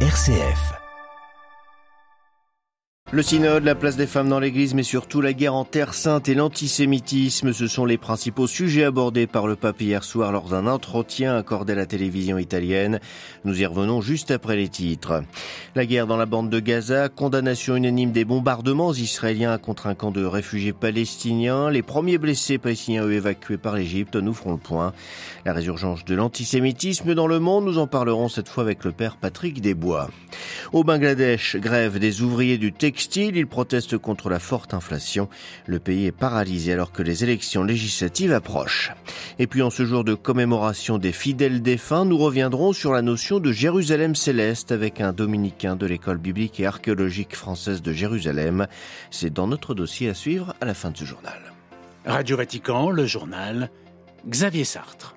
RCF. Le synode, la place des femmes dans l'église, mais surtout la guerre en Terre Sainte et l'antisémitisme, ce sont les principaux sujets abordés par le pape hier soir lors d'un entretien accordé à la télévision italienne. Nous y revenons juste après les titres. La guerre dans la bande de Gaza, condamnation unanime des bombardements israéliens contre un camp de réfugiés palestiniens, les premiers blessés palestiniens évacués par l'Égypte, nous ferons le point. La résurgence de l'antisémitisme dans le monde, nous en parlerons cette fois avec le père Patrick Desbois. Au Bangladesh, grève des ouvriers du il proteste contre la forte inflation. Le pays est paralysé alors que les élections législatives approchent. Et puis en ce jour de commémoration des fidèles défunts, nous reviendrons sur la notion de Jérusalem céleste avec un dominicain de l'école biblique et archéologique française de Jérusalem. C'est dans notre dossier à suivre à la fin de ce journal. Radio Vatican, le journal, Xavier Sartre.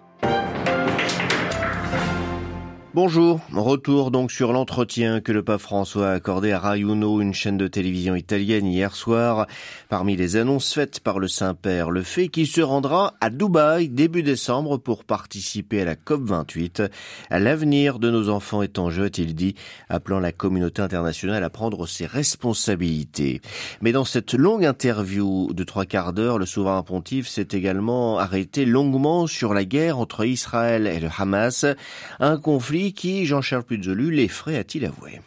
Bonjour, retour donc sur l'entretien que le pape François a accordé à Rai Uno, une chaîne de télévision italienne hier soir. Parmi les annonces faites par le Saint-Père, le fait qu'il se rendra à Dubaï début décembre pour participer à la COP28. L'avenir de nos enfants est en jeu, a-t-il dit, appelant la communauté internationale à prendre ses responsabilités. Mais dans cette longue interview de trois quarts d'heure, le souverain pontife s'est également arrêté longuement sur la guerre entre Israël et le Hamas, un conflit qui, Jean-Charles Puzolu, l'effraie, a-t-il avoué?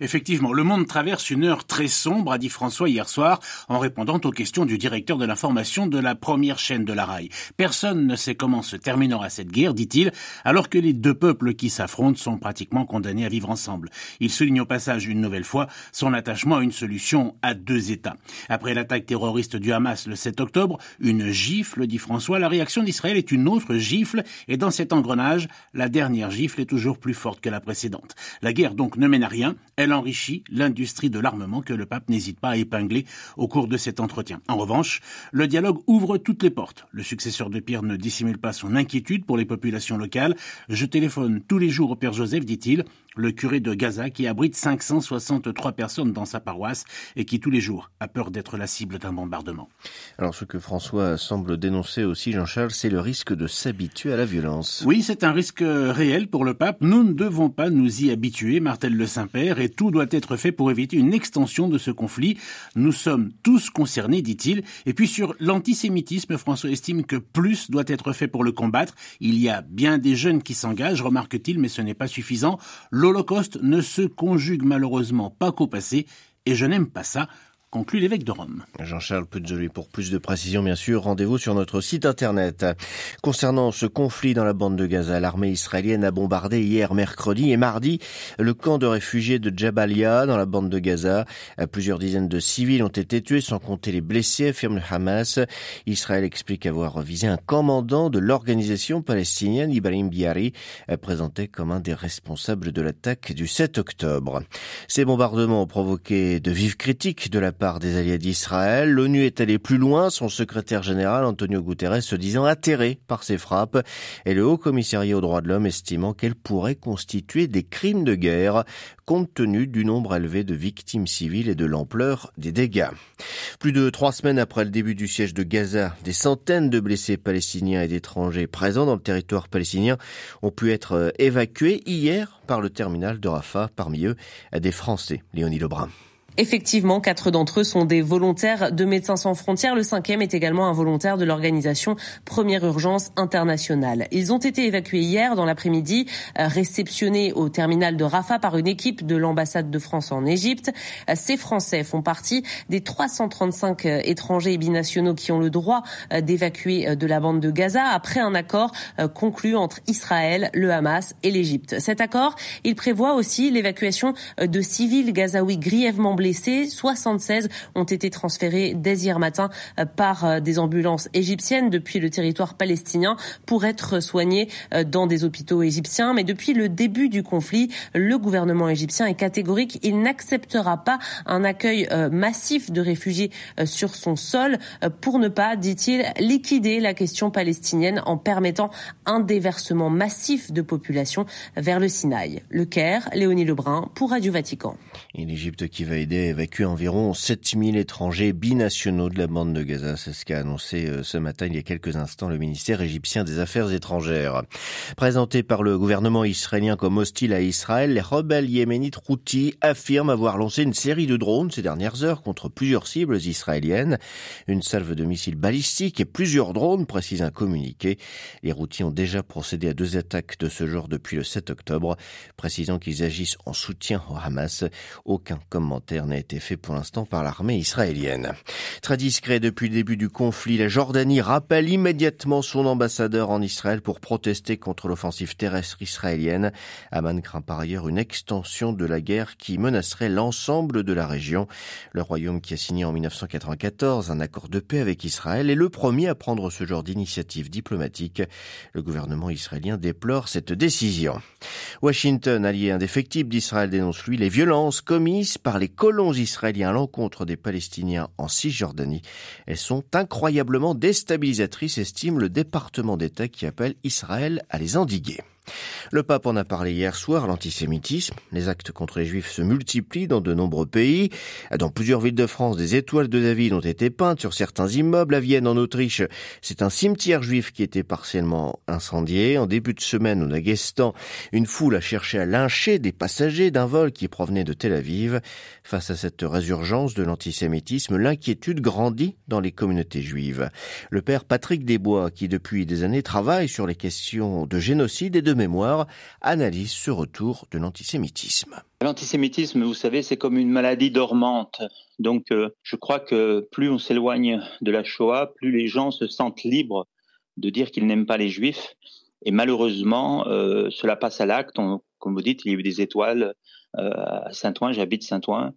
Effectivement, le monde traverse une heure très sombre, a dit François hier soir, en répondant aux questions du directeur de l'information de la première chaîne de la RAI. Personne ne sait comment se terminera cette guerre, dit-il, alors que les deux peuples qui s'affrontent sont pratiquement condamnés à vivre ensemble. Il souligne au passage une nouvelle fois son attachement à une solution à deux États. Après l'attaque terroriste du Hamas le 7 octobre, une gifle, dit François, la réaction d'Israël est une autre gifle, et dans cet engrenage, la dernière gifle est toujours plus forte que la précédente. La guerre donc ne mène à rien, elle enrichit l'industrie de l'armement que le pape n'hésite pas à épingler au cours de cet entretien. En revanche, le dialogue ouvre toutes les portes. Le successeur de Pierre ne dissimule pas son inquiétude pour les populations locales. Je téléphone tous les jours au Père Joseph, dit-il, le curé de Gaza qui abrite 563 personnes dans sa paroisse et qui tous les jours a peur d'être la cible d'un bombardement. Alors ce que François semble dénoncer aussi, Jean-Charles, c'est le risque de s'habituer à la violence. Oui, c'est un risque réel pour le pape. Nous ne devons pas nous y habituer, martèle le Saint-Père, et tout doit être fait pour éviter une extension de ce conflit. Nous sommes tous concernés, dit-il. Et puis sur l'antisémitisme, François estime que plus doit être fait pour le combattre. Il y a bien des jeunes qui s'engagent, remarque-t-il, mais ce n'est pas suffisant l'Holocauste ne se conjugue malheureusement pas qu'au passé, et je n'aime pas ça conclut l'évêque de Rome. Jean-Charles Puzzoli, pour plus de précisions, bien sûr, rendez-vous sur notre site internet. Concernant ce conflit dans la bande de Gaza, l'armée israélienne a bombardé hier mercredi et mardi le camp de réfugiés de Jabalia dans la bande de Gaza. Plusieurs dizaines de civils ont été tués, sans compter les blessés, affirme le Hamas. Israël explique avoir visé un commandant de l'organisation palestinienne, Ibrahim Biari, présenté comme un des responsables de l'attaque du 7 octobre. Ces bombardements ont provoqué de vives critiques de la part des alliés d'Israël. L'ONU est allée plus loin, son secrétaire général Antonio Guterres se disant atterré par ces frappes et le Haut Commissariat aux droits de l'homme estimant qu'elles pourraient constituer des crimes de guerre compte tenu du nombre élevé de victimes civiles et de l'ampleur des dégâts. Plus de trois semaines après le début du siège de Gaza, des centaines de blessés palestiniens et d'étrangers présents dans le territoire palestinien ont pu être évacués hier par le terminal de Rafah, parmi eux des Français. Léonie Lebrun. Effectivement, quatre d'entre eux sont des volontaires de Médecins sans frontières. Le cinquième est également un volontaire de l'organisation Première Urgence Internationale. Ils ont été évacués hier dans l'après-midi, euh, réceptionnés au terminal de Rafah par une équipe de l'ambassade de France en Égypte. Euh, ces Français font partie des 335 euh, étrangers et binationaux qui ont le droit d'évacuer de la bande de Gaza après un accord conclu entre Israël, le Hamas et l'Égypte. Cet accord, il prévoit aussi l'évacuation de civils gazaouis grièvement blessés blessés. 76 ont été transférés dès hier matin euh, par euh, des ambulances égyptiennes depuis le territoire palestinien pour être soignés euh, dans des hôpitaux égyptiens. Mais depuis le début du conflit, le gouvernement égyptien est catégorique. Il n'acceptera pas un accueil massif de réfugiés sur son sol pour ne pas, dit-il, liquider la question palestinienne en permettant un déversement massif de population vers le Sinaï. Le Caire, Léonie Lebrun pour Radio Vatican. Aider à évacuer environ 7000 étrangers binationaux de la bande de Gaza. C'est ce qu'a annoncé euh, ce matin, il y a quelques instants, le ministère égyptien des Affaires étrangères. Présenté par le gouvernement israélien comme hostile à Israël, les rebelles yéménites Houthis affirment avoir lancé une série de drones ces dernières heures contre plusieurs cibles israéliennes. Une salve de missiles balistiques et plusieurs drones, précise un communiqué. Les Houthis ont déjà procédé à deux attaques de ce genre depuis le 7 octobre, précisant qu'ils agissent en soutien au Hamas. Aucun commentaire n'a été fait pour l'instant par l'armée israélienne. Très discret depuis le début du conflit, la Jordanie rappelle immédiatement son ambassadeur en Israël pour protester contre l'offensive terrestre israélienne. Amman craint par ailleurs une extension de la guerre qui menacerait l'ensemble de la région. Le royaume qui a signé en 1994 un accord de paix avec Israël est le premier à prendre ce genre d'initiative diplomatique. Le gouvernement israélien déplore cette décision. Washington, allié indéfectible d'Israël, dénonce lui les violences commises par les colons israéliens à l'encontre des Palestiniens en Cisjordanie. Elles sont incroyablement déstabilisatrices, estime le département d'État qui appelle Israël à les endiguer. Le pape en a parlé hier soir, l'antisémitisme. Les actes contre les juifs se multiplient dans de nombreux pays. Dans plusieurs villes de France, des étoiles de David ont été peintes sur certains immeubles. À Vienne, en Autriche, c'est un cimetière juif qui était partiellement incendié. En début de semaine, au Daghestan, une foule a cherché à lyncher des passagers d'un vol qui provenait de Tel Aviv. Face à cette résurgence de l'antisémitisme, l'inquiétude grandit dans les communautés juives. Le père Patrick Desbois, qui depuis des années travaille sur les questions de génocide et de mémoire analyse ce retour de l'antisémitisme. L'antisémitisme, vous savez, c'est comme une maladie dormante. Donc, euh, je crois que plus on s'éloigne de la Shoah, plus les gens se sentent libres de dire qu'ils n'aiment pas les Juifs. Et malheureusement, euh, cela passe à l'acte. Comme vous dites, il y a eu des étoiles euh, à Saint-Ouen, j'habite Saint-Ouen.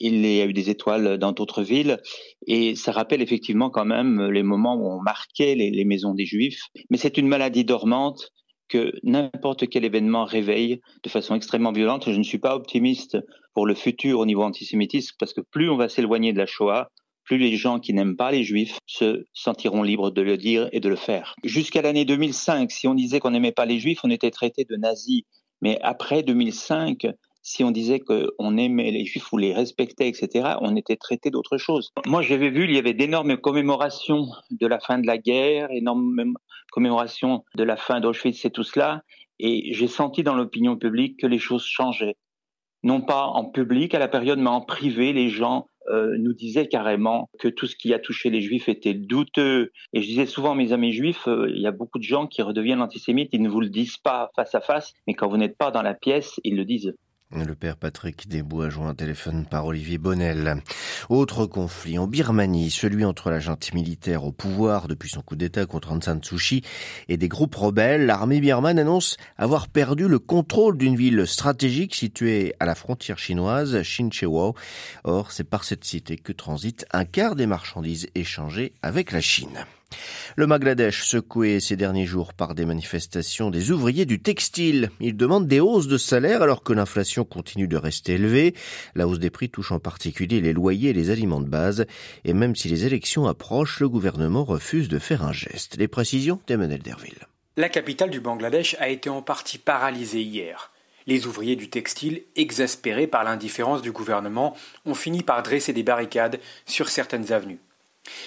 Il y a eu des étoiles dans d'autres villes. Et ça rappelle effectivement quand même les moments où on marquait les, les maisons des Juifs. Mais c'est une maladie dormante que n'importe quel événement réveille de façon extrêmement violente. Je ne suis pas optimiste pour le futur au niveau antisémitisme parce que plus on va s'éloigner de la Shoah, plus les gens qui n'aiment pas les juifs se sentiront libres de le dire et de le faire. Jusqu'à l'année 2005, si on disait qu'on n'aimait pas les juifs, on était traité de nazis. Mais après 2005, si on disait qu'on aimait les juifs ou les respectait, etc., on était traité d'autre chose. Moi, j'avais vu, il y avait d'énormes commémorations de la fin de la guerre, énormes commémorations de la fin d'Auschwitz et tout cela, et j'ai senti dans l'opinion publique que les choses changeaient. Non pas en public à la période, mais en privé, les gens euh, nous disaient carrément que tout ce qui a touché les juifs était douteux. Et je disais souvent à mes amis juifs, euh, il y a beaucoup de gens qui redeviennent antisémites, ils ne vous le disent pas face à face, mais quand vous n'êtes pas dans la pièce, ils le disent. Le père Patrick Desbois joint un téléphone par Olivier Bonnel. Autre conflit en Birmanie, celui entre la junte militaire au pouvoir depuis son coup d'État contre Aung San Suu Kyi et des groupes rebelles. L'armée birmane annonce avoir perdu le contrôle d'une ville stratégique située à la frontière chinoise, Shinchewo. Or, c'est par cette cité que transite un quart des marchandises échangées avec la Chine. Le Bangladesh secoué ces derniers jours par des manifestations des ouvriers du textile. Ils demandent des hausses de salaire alors que l'inflation continue de rester élevée. La hausse des prix touche en particulier les loyers et les aliments de base. Et même si les élections approchent, le gouvernement refuse de faire un geste. Les précisions d'Emmanuel Derville. La capitale du Bangladesh a été en partie paralysée hier. Les ouvriers du textile, exaspérés par l'indifférence du gouvernement, ont fini par dresser des barricades sur certaines avenues.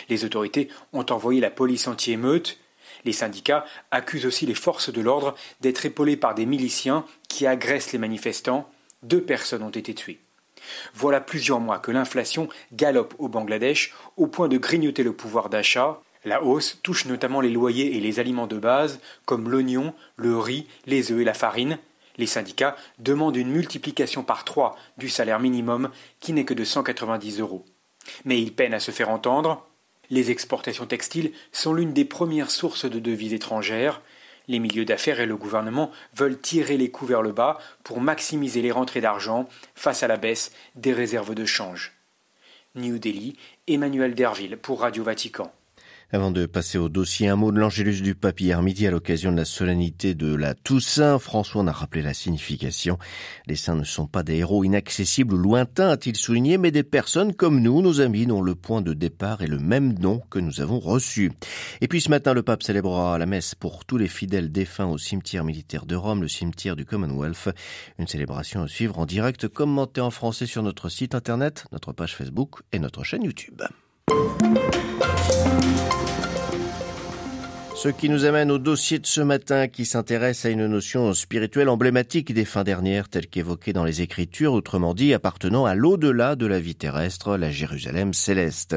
Les autorités ont envoyé la police anti-émeute. Les syndicats accusent aussi les forces de l'ordre d'être épaulées par des miliciens qui agressent les manifestants. Deux personnes ont été tuées. Voilà plusieurs mois que l'inflation galope au Bangladesh au point de grignoter le pouvoir d'achat. La hausse touche notamment les loyers et les aliments de base comme l'oignon, le riz, les œufs et la farine. Les syndicats demandent une multiplication par trois du salaire minimum qui n'est que de 190 euros. Mais ils peinent à se faire entendre. Les exportations textiles sont l'une des premières sources de devises étrangères. Les milieux d'affaires et le gouvernement veulent tirer les coûts vers le bas pour maximiser les rentrées d'argent face à la baisse des réserves de change. New Delhi, Emmanuel Derville pour Radio Vatican. Avant de passer au dossier, un mot de l'Angélus du Pape hier midi à l'occasion de la solennité de la Toussaint. François en a rappelé la signification. Les saints ne sont pas des héros inaccessibles ou lointains, a-t-il souligné, mais des personnes comme nous, nos amis, dont le point de départ est le même nom que nous avons reçu. Et puis ce matin, le pape célébrera la messe pour tous les fidèles défunts au cimetière militaire de Rome, le cimetière du Commonwealth. Une célébration à suivre en direct, commentée en français sur notre site internet, notre page Facebook et notre chaîne YouTube. Ce qui nous amène au dossier de ce matin qui s'intéresse à une notion spirituelle emblématique des fins dernières telle qu'évoquée dans les Écritures, autrement dit appartenant à l'au-delà de la vie terrestre, la Jérusalem céleste.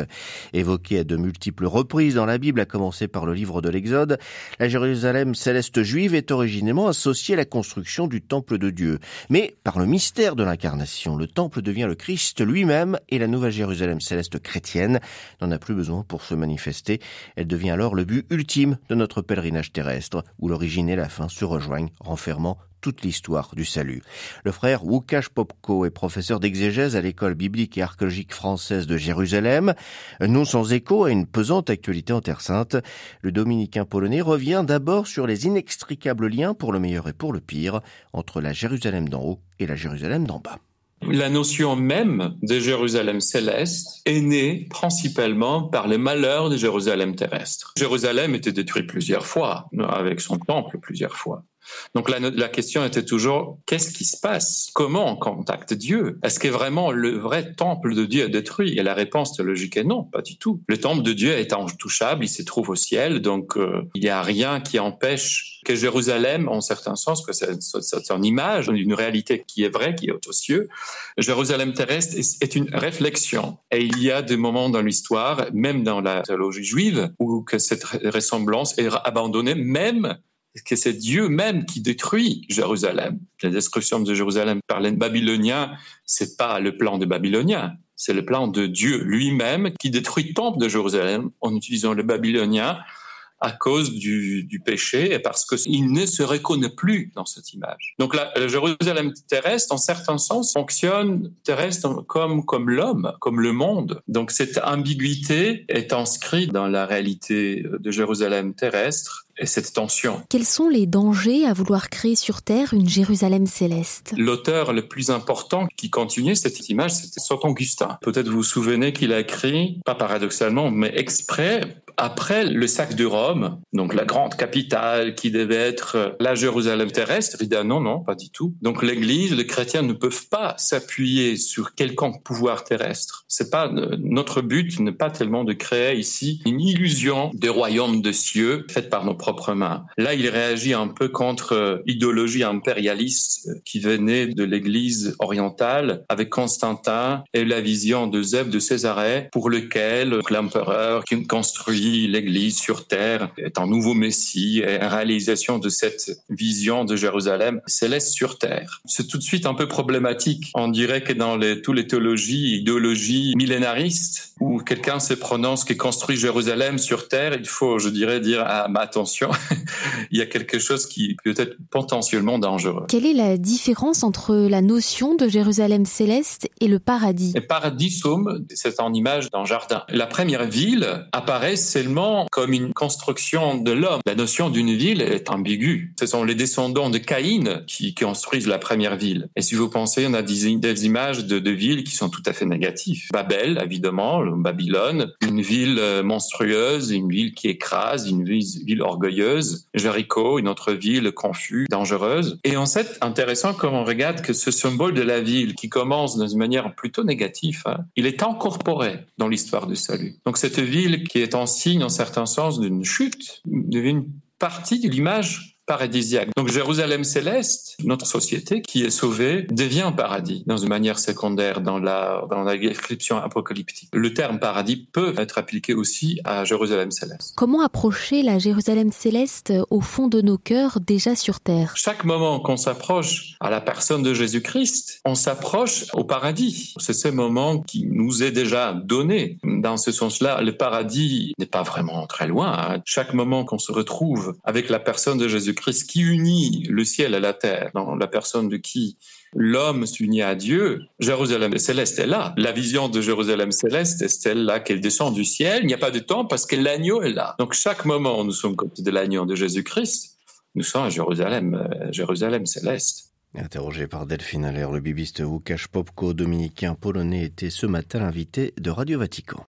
Évoquée à de multiples reprises dans la Bible, à commencer par le livre de l'Exode, la Jérusalem céleste juive est originellement associée à la construction du temple de Dieu. Mais par le mystère de l'incarnation, le temple devient le Christ lui-même et la nouvelle Jérusalem céleste chrétienne n'en a plus besoin pour se manifester. Elle devient alors le but ultime de notre pèlerinage terrestre, où l'origine et la fin se rejoignent, renfermant toute l'histoire du salut. Le frère Łukasz Popko est professeur d'exégèse à l'école biblique et archéologique française de Jérusalem. Non sans écho à une pesante actualité en Terre Sainte, le dominicain polonais revient d'abord sur les inextricables liens, pour le meilleur et pour le pire, entre la Jérusalem d'en haut et la Jérusalem d'en bas. La notion même de Jérusalem céleste est née principalement par les malheurs de Jérusalem terrestre. Jérusalem était détruite plusieurs fois, avec son temple plusieurs fois. Donc la, question était toujours qu'est-ce qui se passe? Comment on contacte Dieu? Est-ce que vraiment le vrai temple de Dieu est détruit? Et la réponse théologique est non, pas du tout. Le temple de Dieu est intouchable, il se trouve au ciel, donc euh, il n'y a rien qui empêche que Jérusalem, en certain sens, que c'est une image d'une réalité qui est vraie, qui est aux cieux. Jérusalem terrestre est une réflexion. Et il y a des moments dans l'histoire, même dans la théologie juive, où que cette ressemblance est abandonnée, même que c'est Dieu même qui détruit Jérusalem. La destruction de Jérusalem par les Babyloniens, c'est pas le plan des Babyloniens, c'est le plan de Dieu lui-même qui détruit le temple de Jérusalem en utilisant les Babyloniens à cause du, du péché et parce qu'il ne se reconnaît plus dans cette image. Donc la, Jérusalem terrestre, en certain sens, fonctionne terrestre comme, comme l'homme, comme le monde. Donc cette ambiguïté est inscrite dans la réalité de Jérusalem terrestre et cette tension. Quels sont les dangers à vouloir créer sur Terre une Jérusalem céleste? L'auteur le plus important qui continuait cette image, c'était Saint Augustin. Peut-être vous vous souvenez qu'il a écrit, pas paradoxalement, mais exprès, après le sac de Rome, donc la grande capitale qui devait être la Jérusalem terrestre, il dit ah non, non, pas du tout. Donc l'Église, les chrétiens ne peuvent pas s'appuyer sur quelconque pouvoir terrestre. C'est pas notre but n'est pas tellement de créer ici une illusion des royaumes de cieux faite par nos propres mains. Là, il réagit un peu contre l'idéologie impérialiste qui venait de l'Église orientale avec Constantin et la vision de Zèbre de Césarée pour lequel l'empereur construit l'Église sur terre est un nouveau Messie et une réalisation de cette vision de Jérusalem céleste sur terre. C'est tout de suite un peu problématique. On dirait que dans les, toutes les théologies, idéologies millénaristes, où quelqu'un se prononce qui construit Jérusalem sur terre, il faut, je dirais, dire ah, attention, il y a quelque chose qui peut être potentiellement dangereux. Quelle est la différence entre la notion de Jérusalem céleste et le paradis? Le paradis, somme, c'est en image d'un jardin. La première ville apparaît seulement comme une construction de l'homme. La notion d'une ville est ambiguë. Ce sont les descendants de Caïn qui construisent la première ville. Et si vous pensez, on a des, images de, de, villes qui sont tout à fait négatives. Babel, évidemment, Babylone, une ville euh, monstrueuse, une ville qui écrase, une ville, orgueilleuse. Jéricho, une autre ville confuse, dangereuse. Et en fait, intéressant quand on regarde que ce symbole de la ville qui commence d'une manière plutôt négative, hein, il est incorporé dans l'histoire du salut. Donc cette ville qui est en signe en certain sens d'une chute, devient une partie de l'image paradisiaque. Donc Jérusalem céleste, notre société qui est sauvée, devient un paradis dans une manière secondaire dans la, dans la description apocalyptique. Le terme paradis peut être appliqué aussi à Jérusalem céleste. Comment approcher la Jérusalem céleste au fond de nos cœurs déjà sur terre? Chaque moment qu'on s'approche à la personne de Jésus-Christ, on s'approche au paradis. C'est ce moment qui nous est déjà donné. Dans ce sens-là, le paradis n'est pas vraiment très loin. Chaque moment qu'on se retrouve avec la personne de Jésus Jésus-Christ qui unit le ciel et la terre, dans la personne de qui l'homme s'unit à Dieu, Jérusalem céleste est là. La vision de Jérusalem céleste est celle-là qu'elle descend du ciel? Il n'y a pas de temps parce que l'agneau est là. Donc chaque moment où nous sommes côté de l'agneau de Jésus-Christ, nous sommes à Jérusalem, euh, Jérusalem céleste. Interrogé par Delphine Allaire, le bibiste Łukasz Popko, dominicain polonais, était ce matin l'invité de Radio Vatican.